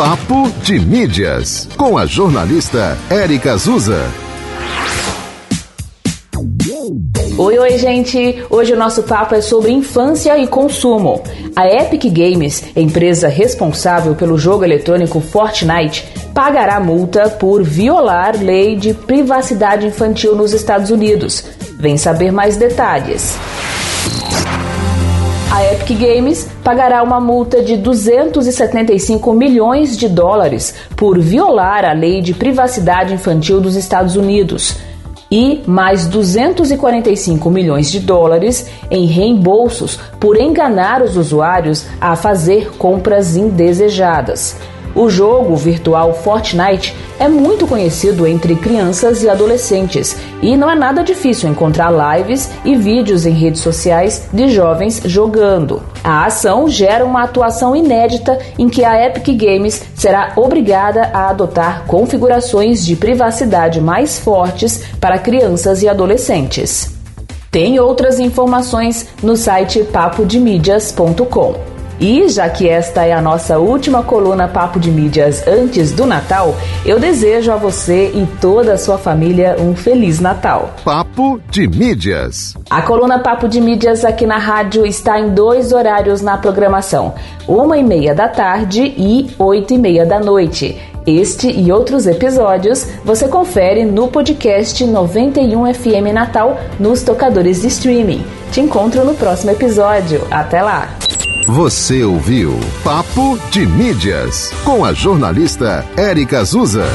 Papo de Mídias, com a jornalista Érica Azusa. Oi, oi, gente! Hoje o nosso papo é sobre infância e consumo. A Epic Games, empresa responsável pelo jogo eletrônico Fortnite, pagará multa por violar lei de privacidade infantil nos Estados Unidos. Vem saber mais detalhes a Epic Games pagará uma multa de 275 milhões de dólares por violar a lei de privacidade infantil dos Estados Unidos e mais 245 milhões de dólares em reembolsos por enganar os usuários a fazer compras indesejadas. O jogo virtual Fortnite é muito conhecido entre crianças e adolescentes e não é nada difícil encontrar lives e vídeos em redes sociais de jovens jogando. A ação gera uma atuação inédita em que a Epic Games será obrigada a adotar configurações de privacidade mais fortes para crianças e adolescentes. Tem outras informações no site papodemídias.com. E já que esta é a nossa última coluna Papo de Mídias antes do Natal, eu desejo a você e toda a sua família um Feliz Natal. Papo de Mídias. A coluna Papo de Mídias aqui na rádio está em dois horários na programação: uma e meia da tarde e oito e meia da noite. Este e outros episódios você confere no podcast 91 FM Natal nos tocadores de streaming. Te encontro no próximo episódio. Até lá! Você ouviu Papo de Mídias com a jornalista Érica Azusa.